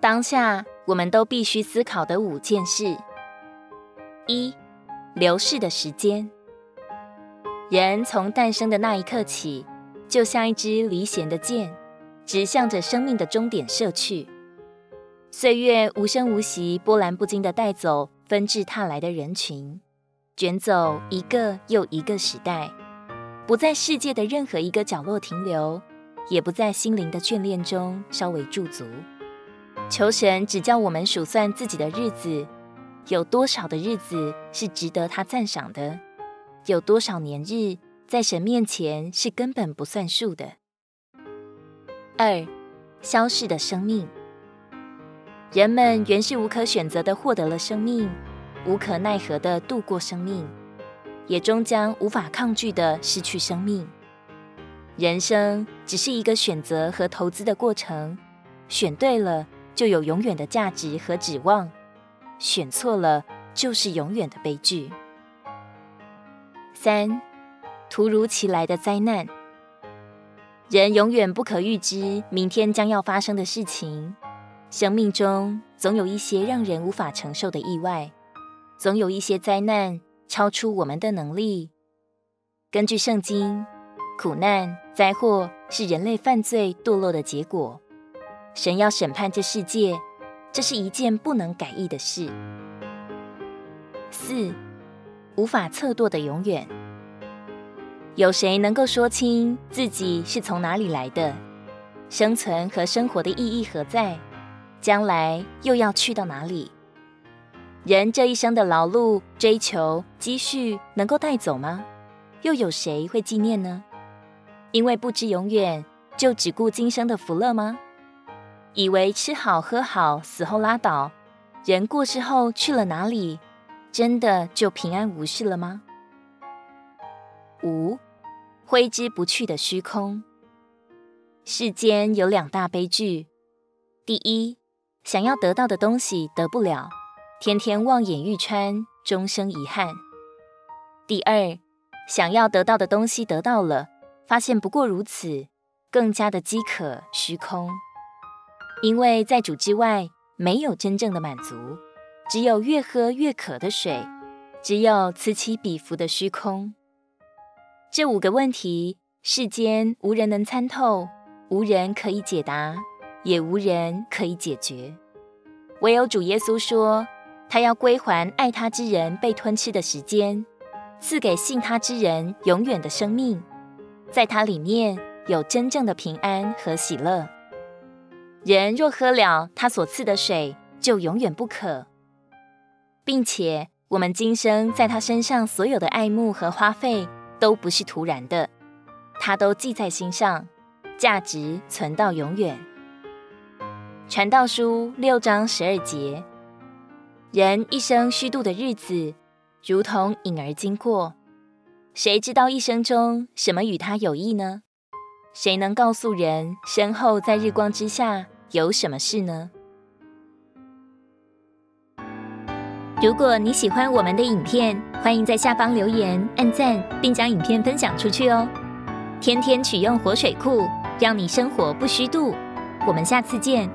当下我们都必须思考的五件事：一、流逝的时间。人从诞生的那一刻起，就像一支离弦的箭，直向着生命的终点射去。岁月无声无息、波澜不惊地带走纷至沓来的人群，卷走一个又一个时代，不在世界的任何一个角落停留，也不在心灵的眷恋中稍微驻足。求神指教我们数算自己的日子，有多少的日子是值得他赞赏的？有多少年日在神面前是根本不算数的？二，消逝的生命。人们原是无可选择的获得了生命，无可奈何的度过生命，也终将无法抗拒的失去生命。人生只是一个选择和投资的过程，选对了就有永远的价值和指望，选错了就是永远的悲剧。三，突如其来的灾难。人永远不可预知明天将要发生的事情。生命中总有一些让人无法承受的意外，总有一些灾难超出我们的能力。根据圣经，苦难、灾祸是人类犯罪堕落的结果。神要审判这世界，这是一件不能改易的事。四，无法测度的永远。有谁能够说清自己是从哪里来的？生存和生活的意义何在？将来又要去到哪里？人这一生的劳碌、追求、积蓄，能够带走吗？又有谁会纪念呢？因为不知永远，就只顾今生的福乐吗？以为吃好喝好，死后拉倒，人过世后去了哪里？真的就平安无事了吗？五，挥之不去的虚空。世间有两大悲剧，第一。想要得到的东西得不了，天天望眼欲穿，终生遗憾。第二，想要得到的东西得到了，发现不过如此，更加的饥渴虚空。因为在主之外，没有真正的满足，只有越喝越渴的水，只有此起彼伏的虚空。这五个问题，世间无人能参透，无人可以解答。也无人可以解决，唯有主耶稣说，他要归还爱他之人被吞吃的时间，赐给信他之人永远的生命，在他里面有真正的平安和喜乐。人若喝了他所赐的水，就永远不渴，并且我们今生在他身上所有的爱慕和花费都不是徒然的，他都记在心上，价值存到永远。传道书六章十二节：人一生虚度的日子，如同影儿经过。谁知道一生中什么与他有益呢？谁能告诉人身后在日光之下有什么事呢？如果你喜欢我们的影片，欢迎在下方留言、按赞，并将影片分享出去哦。天天取用活水库，让你生活不虚度。我们下次见。